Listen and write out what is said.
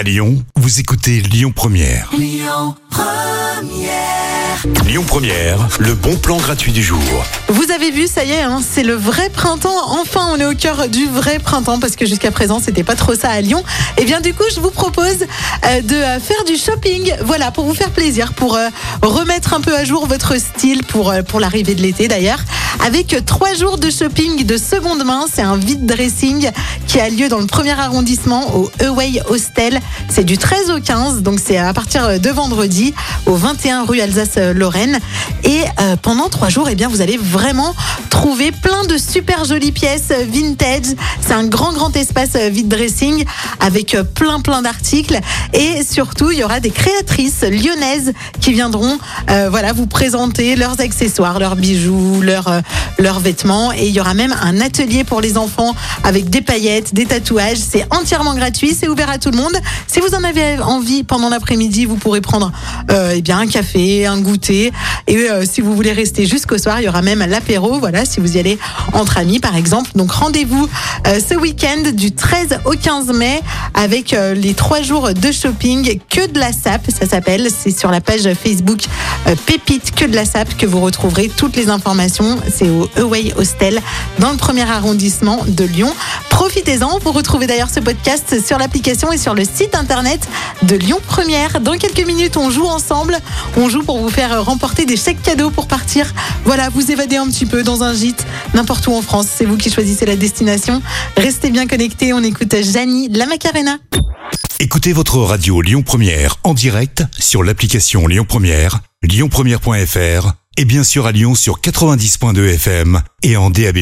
À Lyon, vous écoutez Lyon Première. Lyon Première. le bon plan gratuit du jour. Vous avez vu, ça y est, hein, c'est le vrai printemps. Enfin, on est au cœur du vrai printemps parce que jusqu'à présent, c'était pas trop ça à Lyon. Et bien, du coup, je vous propose euh, de euh, faire du shopping. Voilà, pour vous faire plaisir, pour euh, remettre un peu à jour votre style pour, euh, pour l'arrivée de l'été d'ailleurs. Avec trois jours de shopping de seconde main, c'est un vide dressing qui a lieu dans le premier arrondissement au Away Hostel. C'est du 13 au 15, donc c'est à partir de vendredi au 21 rue Alsace-Lorraine. Et euh, pendant trois jours, eh bien, vous allez vraiment trouver plein de super jolies pièces vintage. C'est un grand, grand espace euh, vide dressing avec euh, plein, plein d'articles. Et surtout, il y aura des créatrices lyonnaises qui viendront voilà, vous présenter leurs accessoires, leurs bijoux, leurs, leurs vêtements. Et il y aura même un atelier pour les enfants avec des paillettes, des tatouages. C'est entièrement gratuit, c'est ouvert à tout le monde. Si vous en avez envie pendant l'après-midi, vous pourrez prendre euh, eh bien, un café, un goûter. Et euh, si vous voulez rester jusqu'au soir, il y aura même l'apéro. Voilà, si vous y allez entre amis, par exemple. Donc rendez-vous euh, ce week-end du 13 au 15 mai avec euh, les trois jours de shopping que de la SAP. Ça s'appelle. C'est sur la page Facebook Pépite que de la SAP que vous retrouverez toutes les informations. C'est au Away Hostel dans le premier arrondissement de Lyon. Profitez-en. Vous retrouvez d'ailleurs ce podcast sur l'application et sur le site internet de Lyon Première. Dans quelques minutes, on joue ensemble. On joue pour vous faire remporter des chèques cadeaux pour partir. Voilà, vous évader un petit peu dans un gîte, n'importe où en France. C'est vous qui choisissez la destination. Restez bien connectés. On écoute Janie La Macarena. Écoutez votre radio Lyon Première en direct sur l'application Lyon Première, lyonpremière.fr et bien sûr à Lyon sur 90.2 FM et en DAB+.